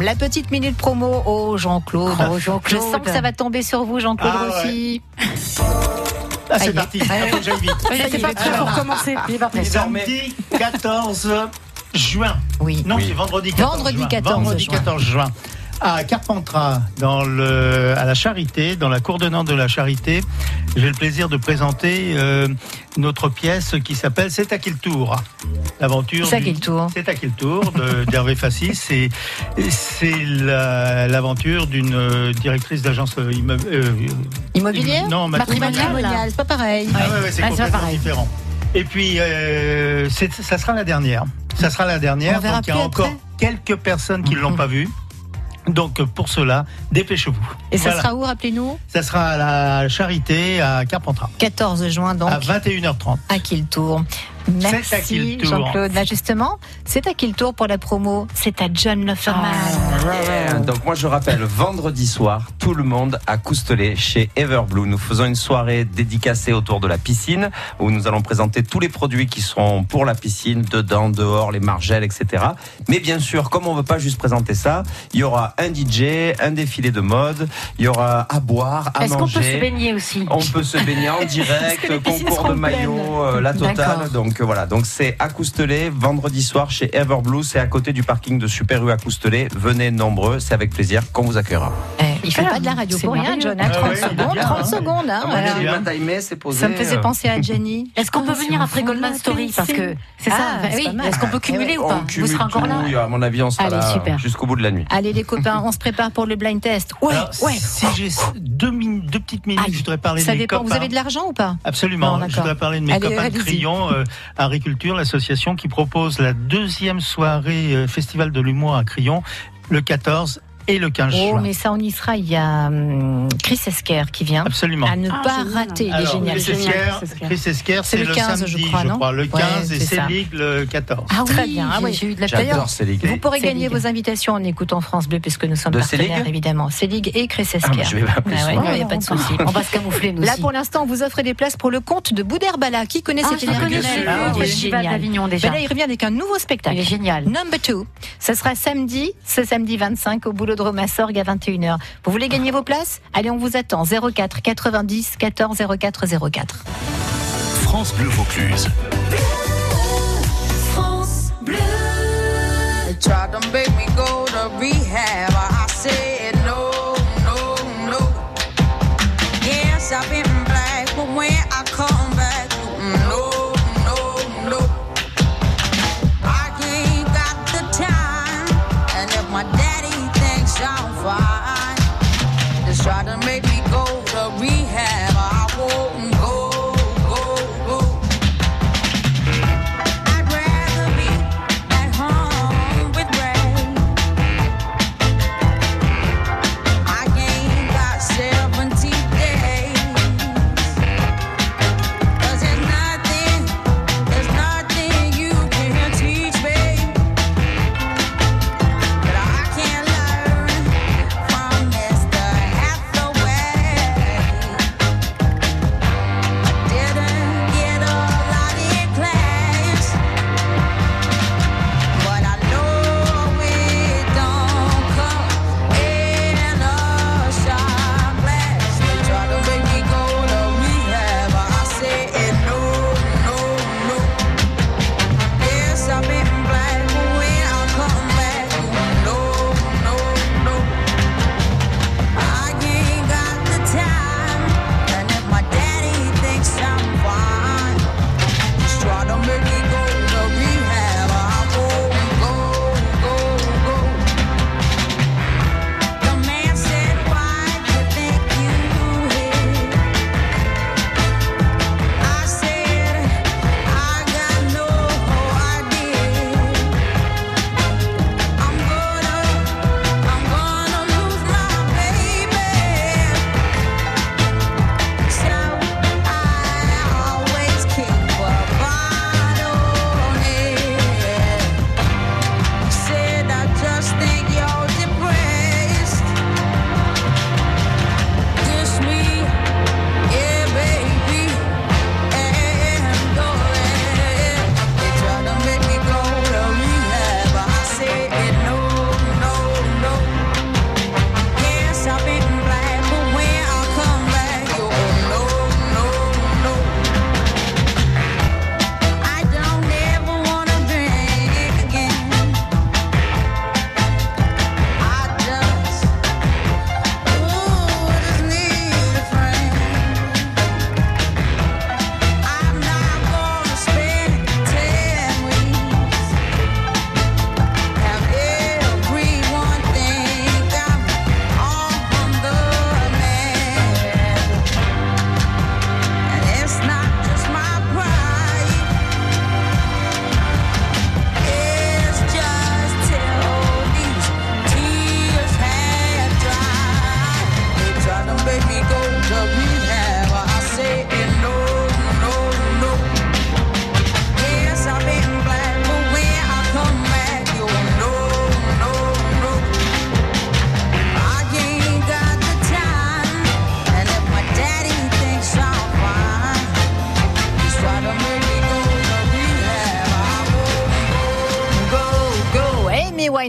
La petite minute promo. Oh Jean-Claude. Oh, Jean-Claude. Je sens que ça va tomber sur vous, Jean-Claude Ah, ouais. Rossi. Ah, c'est parti. J'aille vite. Pas prêt pour commencer. Samedi 14 juin. Oui. Non, c'est vendredi 14 Vendredi juin. 14 Vendredi juin. 14 juin. À Carpentras, dans le, à la Charité, dans la cour de Nantes de la Charité, j'ai le plaisir de présenter euh, notre pièce qui s'appelle C'est à qui le tour? L'aventure. C'est à qui le tour? C'est à qui le tour de- d'Hervé Fassis. C'est c'est la- l'aventure d'une euh, directrice d'agence euh, immo- euh, Immobilière Non, matrimonial. C'est pas pareil. ah ouais, ouais, c'est Ah, pas différent. Et puis, euh, c'est- ça sera la dernière. Ça sera la dernière. On verra Donc, il y a encore après. quelques personnes qui ne l'ont pas vue. Donc, pour cela, dépêchez-vous. Et ça Voilà. sera où, rappelez-nous Ça sera à la Charité, à Carpentras, 14 juin, donc, à 21h30. à qui le tour Merci Jean-Claude. Là justement, c'est à qui le tour pour la promo? C'est à John Lofferman. Yeah. Donc moi je rappelle, vendredi soir, tout le monde à Coustelet chez Everblue. Nous faisons une soirée dédicacée autour de la piscine où nous allons présenter tous les produits qui seront pour la piscine, dedans, dehors, les margelles, etc. Mais bien sûr, comme on veut pas juste présenter ça, il y aura un DJ, un défilé de mode, il y aura à boire, à Est-ce qu'on manger. peut se baigner aussi? On peut se baigner en direct, concours de maillots, euh, la totale. Donc euh, voilà, donc c'est à Coustelet, vendredi soir chez Everblue, c'est à côté du parking de Super U à Coustelet. Venez nombreux, c'est avec plaisir qu'on vous accueillera. Eh, il fait pas de la radio C'est pour rien. John. hein, 30 Ah secondes, bien, 30 hein. secondes. hein, Ah, posé. Ça me faisait penser à Jenny. Est-ce qu'on peut Ah, venir après Goldman Story Parce que c'est ça, Ah, bah. Est-ce qu'on peut cumuler ou pas Vous serez encore là à mon avis, on sera là jusqu'au bout de la nuit. Allez les copains, on se prépare pour le blind test. Ouais, ouais. Si j'ai deux, petites minutes, je voudrais parler de mes dépend. Vous copains. avez de l'argent ou pas Absolument. Je voudrais parler de mes copains de. Crillon, euh, Agriculture, l'association qui propose la deuxième soirée euh, Festival de l'humour à Crillon, le 14 et le 15 Oh, juin. mais ça, on y sera. Il y a hum, Chris Esquer qui vient. Absolument. À ne Ah, pas génial. rater. Il est génial. Chris Esquer, Chris Esquer, C'est c'est le le, 15, je crois, non Le Ouais, 15 et. Célig le 14. Ah Très oui, bien. Ah j'ai- oui. j'ai eu de la J'adore. Vous pourrez gagner vos invitations en écoutant France Bleu puisque nous sommes De partenaires Célig évidemment. Ligue et Chris Esquer. Ah, je vais m'appeler Ah il n'y a pas de souci. On va se camoufler, nous Là, pour l'instant, on vous offre des places pour le compte de Boudherbala. Qui connaît Ah, cet je le connais, énergumène celui-là, Ah, au il est Festival génial. d'Avignon, déjà. Mais là, il revient avec un nouveau spectacle. Il est génial. Number 2. Ce sera samedi, ce samedi 25 au Boulodrome à Sorgue à 21h. Vous voulez gagner vos places? Allez, on vous attend. 04 90 14 04 04. France Bleu Vaucluse. France Bleu.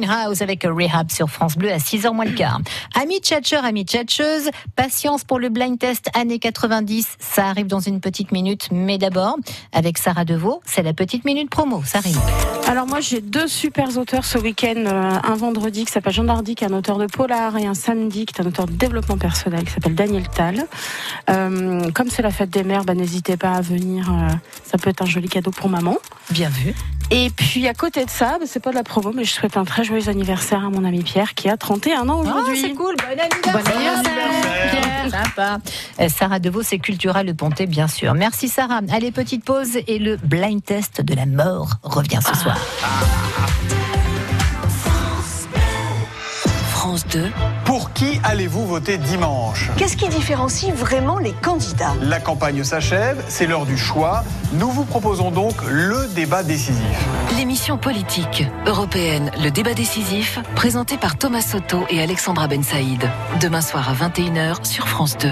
Winehouse avec Rehab sur France Bleu à 6h moins le quart. Amis tchatcheurs, amis tchatcheuses, patience pour le blind test années 90. Ça arrive dans une petite minute, mais d'abord, avec Sarah Deveau, c'est la petite minute promo. Ça arrive. Alors moi j'ai deux super auteurs ce week-end, euh, un vendredi qui s'appelle Jean Dardy, qui est un auteur de polar, et un samedi qui est un auteur de développement personnel qui s'appelle Daniel Tal. Euh, comme c'est la fête des mères, bah, n'hésitez pas à venir, euh, ça peut être un joli cadeau pour maman. Bien vu. Et puis à côté de ça, bah, c'est pas de la promo, mais je souhaite un très joyeux anniversaire à mon ami Pierre qui a 31 ans aujourd'hui. Ah, c'est cool, bon anniversaire, Pierre. Sympa. Euh, Sarah Deveau, c'est Cultural Le Pontet, bien sûr. Merci Sarah. Allez, petite pause et le blind test de la mort revient ce soir. France 2. Pour qui allez-vous voter dimanche Qu'est-ce qui différencie vraiment les candidats? La campagne s'achève, c'est l'heure du choix. Nous vous proposons donc le débat décisif. L'émission politique européenne Le débat décisif, présentée par Thomas Soto et Alexandra Ben Saïd. Demain soir à 21h sur France 2.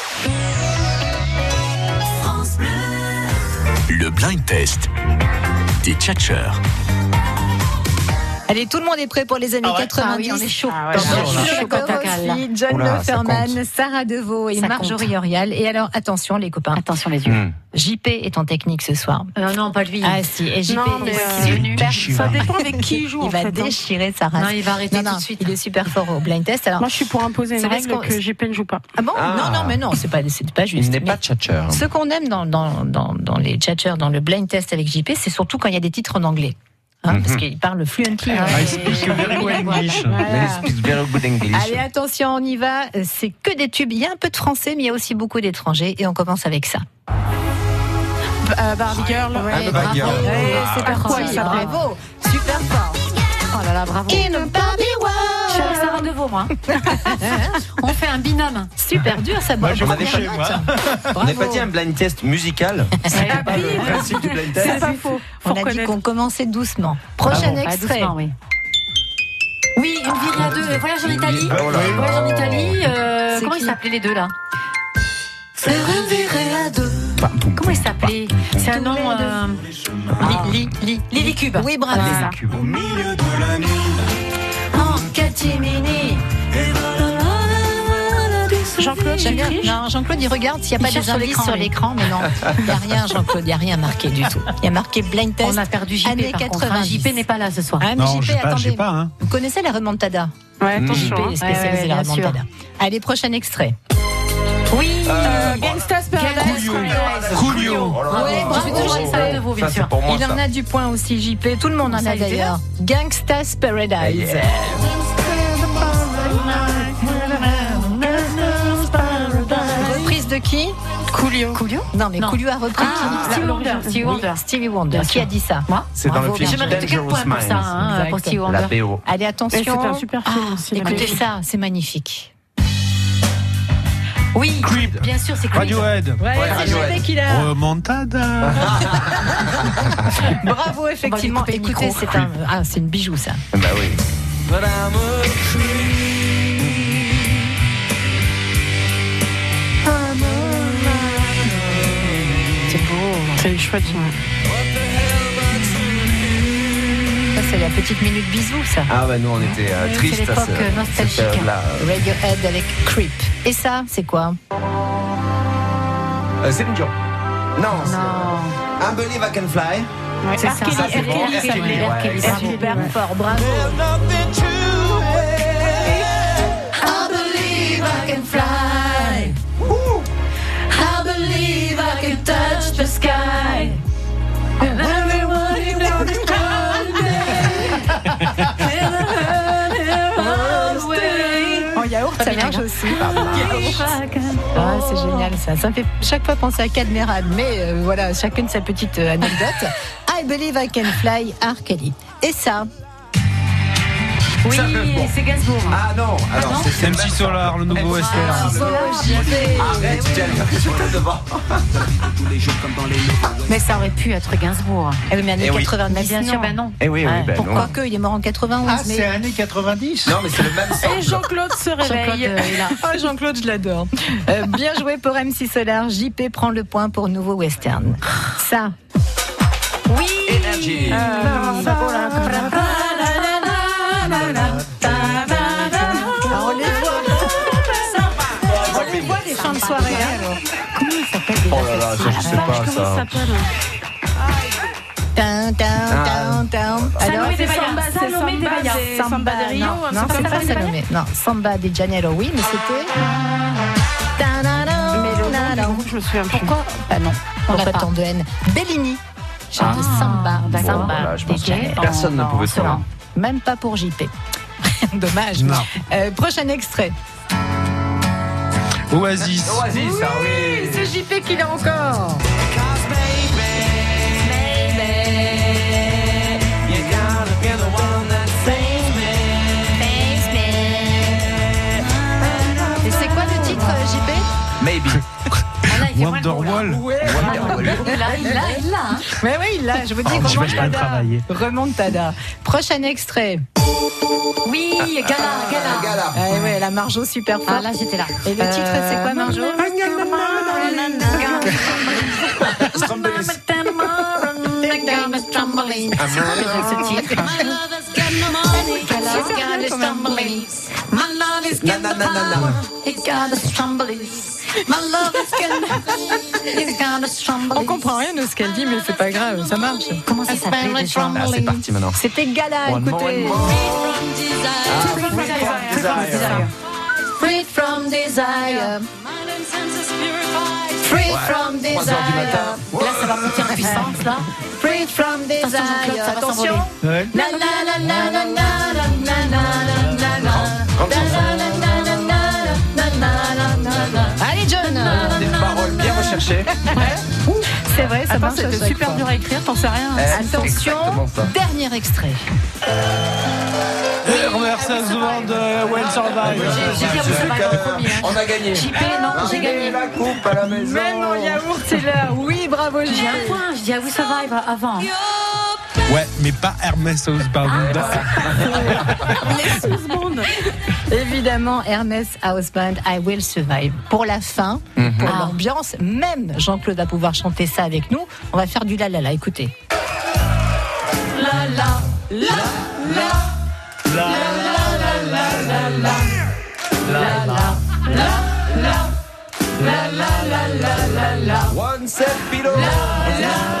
Le blind test des tchatcheurs. Allez, tout le monde est prêt pour les années Ah ouais 90. Ah oui, on est chaud. Ah ouais, John Oula, ça Leferman, compte. Sarah Deveau et Ça Marjorie compte. Orial. Et alors, attention les copains. Attention les yeux. Hmm. JP est en technique ce soir. Euh, non, pas lui. Ah si, et JP Non, mais, est euh, super ça fort. dépend avec qui il joue, Il en va fait, hein. déchirer sa race. Non, il va arrêter Non, tout non, de suite. Il est super fort au blind test. Alors, Moi je suis pour imposer une règle que JP ne joue pas. ah bon? Ah. Non, non, mais non, c'est pas, c'est pas juste. Il n'est pas tchatcheur. Ce qu'on aime dans, dans, dans, dans les tchatcheurs, dans le blind test avec JP, c'est surtout quand il y a des titres en anglais. Hein, Mhm. Parce qu'il parle fluently. hein. I speak very well English. Voilà. Mais il speaks very good English. Allez, attention, on y va. C'est que des tubes. Il y a un peu de français, mais il y a aussi beaucoup d'étrangers. Et on commence avec ça. Euh, Barbie Girl. Ouais, Ah. Barbie Girl. Ouais, Ah, c'est parti. ça bravo. Super fort. Oh là là, bravo. Deveau, moi. On fait un binôme. Super dur, ça. Moi, je On pas-. On n'a pas dit un blind test musical Ah, pas le principe du blind test. C'est pas faux. On Faut a dit qu'on commençait doucement. Prochain Ah, extrait. doucement, oui. Oui, une virée à deux. Voyage en Italie. Voyage en Italie. euh, C'est comment ils s'appelaient les deux là? Faire une virée à deux. Comment ils s'appelaient? C'est un nom. euh, Li, li, li, Lily Cube. Oui, bravo. Voilà. Au milieu de la nuit. Jean-Claude. Non, Jean-Claude, il regarde s'il n'y a Il pas des sur indices l'écran, sur l'écran, mais non, il n'y a rien, Jean-Claude, il n'y a rien marqué du tout. Il y a marqué blind test. On a perdu JP années par contre. hein. 90. JP n'est pas là ce soir. Ah, Non, JP, pas, attendez. pas. Hein. Vous connaissez la remontada Ouais, Mm. attention. JP hein. est spécialisé Ouais, la sûr. remontada. Allez, prochain extrait. Oui. Euh, Gangsta's Paradise. Coolio. Oh Il en a du point aussi, JP. Tout le monde en a d'ailleurs. Gangsta's Paradise. Reprise de qui Coolio. Coolio Non, mais Non. Coolio a repris Ah, qui Stevie Wonder. Stevie Wonder. Stevie Wonder. Bien Qui sûr. a dit ça Moi C'est dans le Bravo, film bien. Je mérite 4 points Dangerous pour ça, Minds. hein, pour Exact. Stevie La Wonder. BO. Allez, Et attention. c'est un super film aussi. Écoutez magnifique. ça, c'est magnifique. Oui, Creed. bien sûr, c'est Creed. Radiohead. Ouais, c'est Radiohead. JP qui l'a. Remontada. Bravo, effectivement. couper le Écoutez, micro. c'est un, ah, c'est une bijou ça. Bah oui. C'est C'est chouette. ouais. Ça, c'est la petite minute bisou, ça. Ah bah nous on était euh, tristes c'est à l'époque, ce- euh, nostalgique. cette période-là. Radiohead avec Creep. Et ça, c'est quoi? Euh, Céline Dion. Non, Non. c'est I Believe I Can Fly. Ouais, C'est ça, Kelly, ça, c'est bon. Kelly, c'est Kelly. Kelly, fort, bravo. I touch the sky. And everybody wants to En yaourt, ça marche aussi. Ah, c'est génial ça. Ça me fait chaque fois penser à Cadmerade, mais euh, voilà, chacune sa petite euh, anecdote. I believe I can fly, R. Kelly. Et ça Oui, c'est Gainsbourg. Ah non, alors non c'est MC Solar, le nouveau. Arrête, devant. Mais ça aurait pu être Gainsbourg. Eh oui, mais années Eh oui. 90, Mais bien sûr, non. ben non. Eh oui, oui, Ouais. ben Pourquoi non. que Il est mort en 91. Ah, mais- c'est années 90 Non, mais c'est le même Et sample. Jean-Claude se réveille. Jean-Claude, euh, il a- Oh, Jean-Claude, je l'adore. Euh, bien joué pour MC Solar. JP prend le point pour nouveau western. Ça. Oui. Énergie. Sais pas ça. Tin, tin, tin, tin. Alors, c'est. Samba, c'est Samba, c'est Samba de Rio. non, un non, c'est comme pas ça, Salomé. Non, Samba de Janeiro, oui, mais c'était. Mais le nom je me souviens. Pourquoi Bah non, On l'a pas. tant de haine Bellini chante Ah, Samba, d'accord. Samba Voilà, je de pense que Janeiro. personne ne pouvait savoir. Même pas pour JP. Dommage. Non. Euh, prochain extrait. Oasis. Oasis, ah oui. C'est JP qui l'a encore. Et c'est quoi le titre, JP Maybe. Ah, il gros, là. Wonderwall. Il l'a, il l'a, il l'a. hein. Mais oui, là, je vous dis, Oh, je vais pas le remontada. Remontada. Prochain extrait. Oui, Gala, Gala. Gala. Ah ouais, la Marjo super forte. Ah là, j'étais là. Et le titre, c'est quoi, Marjo Na, na, na, na. On comprend rien de ce qu'elle dit, mais c'est pas grave, ça marche. Comment ça déjà? Ah, c'est parti maintenant. C'était Gala, One more, écoutez. one more. Desire. Freed from desire. Freed from desire. Là, ça va monter en puissance, là. Freed from Attention, Jean-Claude, desire. ça va Attention. s'envoler. Ouais. Na, na, na, na, na, na, na, na, Allez, John. Des paroles bien recherchées. C'est vrai, ça Attends, c'était super dur à écrire, t'en sais rien. Eh, Attention, dernier extrait. Hermes Sazouan de Well Survive. J'ai dit. On a gagné. JP, non, j'ai gagné. la coupe à la maison. Même mon yaourt est là. Oui, bravo, J'ai un point, je dis à vous survive avant. Ouais, mais pas Hermès Housebound. Les sous-bandes. Évidemment, Hermès House Band, I Will Survive. Pour la fin, pour Ah. l'ambiance, même Jean-Claude va pouvoir chanter ça avec nous. On va faire du la la la. Écoutez. La la la la One set below.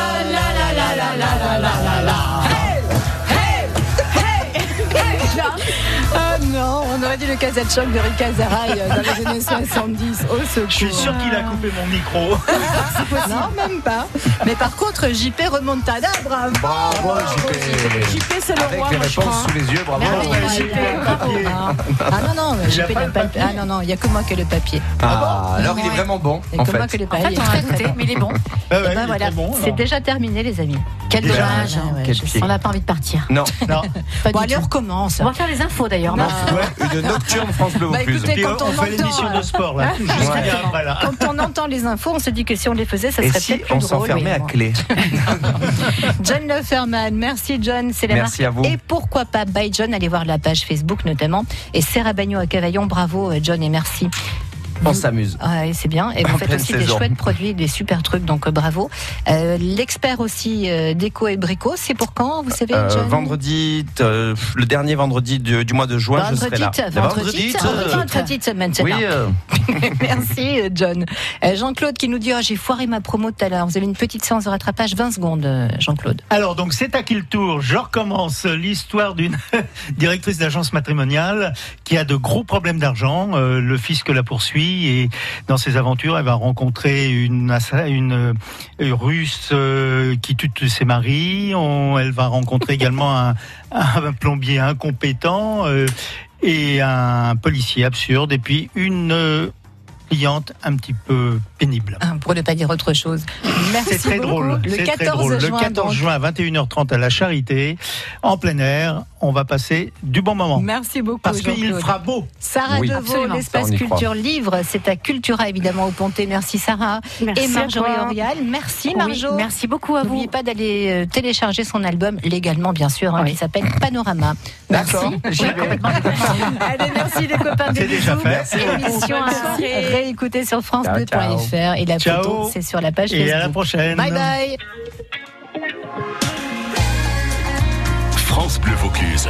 on aurait dit le cassette choc de Rick Azaraï euh, dans les années 70. Au secours. Je suis sûr qu'il a coupé mon micro. Non, même pas. Mais par contre, JP remonte tada, bravo. Bravo, JP. JP, c'est le Avec roi, les moi, je réponses crois. sous les yeux, bravo. Merveilleux, ouais, JP, bravo. papier. Ah non, non, Il JP n'a le pas le papier. Ah non, non, il n'y a que moi qui ai le papier. Ah, alors il est vraiment bon, Il n'y a en que moi qui ai le En papier. fait, on a goûté, mais il est bon. Ouais, Eh ouais, ben c'est déjà terminé, les amis. Quel Déjà dommage. hein, ouais, Quel je pied. sais. On n'a pas envie de partir. Non. Non. Bon, allez, on recommence. On va faire les infos d'ailleurs. Ouais, une nocturne France Bleu Bah, écoutez, Puis quand on, on fait l'émission de sport là, après là. Quand on entend les infos, on se dit que si on les faisait, ça serait si peut-être plus on s'enfermait à clé John Leferman, merci John, c'est la Merci marque. à vous. Et pourquoi pas by John, allez voir la page Facebook notamment. Et Serra Bagno à Cavaillon, bravo euh, John et merci. On s'amuse. Ouais, c'est bien. Et vous En faites aussi des chouettes produits, des super trucs, donc euh, bravo. Euh, L'expert aussi euh, déco et bricot, c'est pour quand, vous savez, Euh, John vendredi, euh, le dernier vendredi du, du mois de juin, je serai là. Vendredi, vendredi, vendredi, vendredi. Oui, Merci John. Jean-Claude qui nous dit oh, j'ai foiré ma promo tout à l'heure. Vous avez une petite séance de rattrapage, 20 secondes, Jean-Claude. Alors, donc, c'est à qui le tour Je recommence l'histoire d'une directrice d'agence matrimoniale qui a de gros problèmes d'argent. Euh, le fisc la poursuit et dans ses aventures, elle va rencontrer une, euh, russe euh, qui tue ses maris. Elle va rencontrer également un, un plombier incompétent euh, et un policier absurde. Et puis une cliente un petit peu pénible. Ah, Pour ne pas dire autre chose. Merci C'est très beaucoup. drôle. Le c'est 14 très drôle. juin, Le 14 donc. juin à 21h30 à la Charité, en plein air, on va passer du bon moment. Merci beaucoup. Parce qu'il fera beau. Sarah Oui. Deveau, l'espace culture livre, c'est à Cultura évidemment au Pontet. Merci Sarah. Merci et à Marjorie. Orial. Merci Oui, Marjo. merci beaucoup à vous. N'oubliez pas d'aller euh, télécharger son album légalement bien sûr, hein, qui s'appelle Panorama. D'accord, vais. Allez, merci les copains. C'est des déjà fait. Merci Émission Bonne à réécouter sur Ciao, france2.fr et la Ciao. photo c'est sur la page Et Facebook. à la prochaine. Bye bye. France Bleu Vaucluse.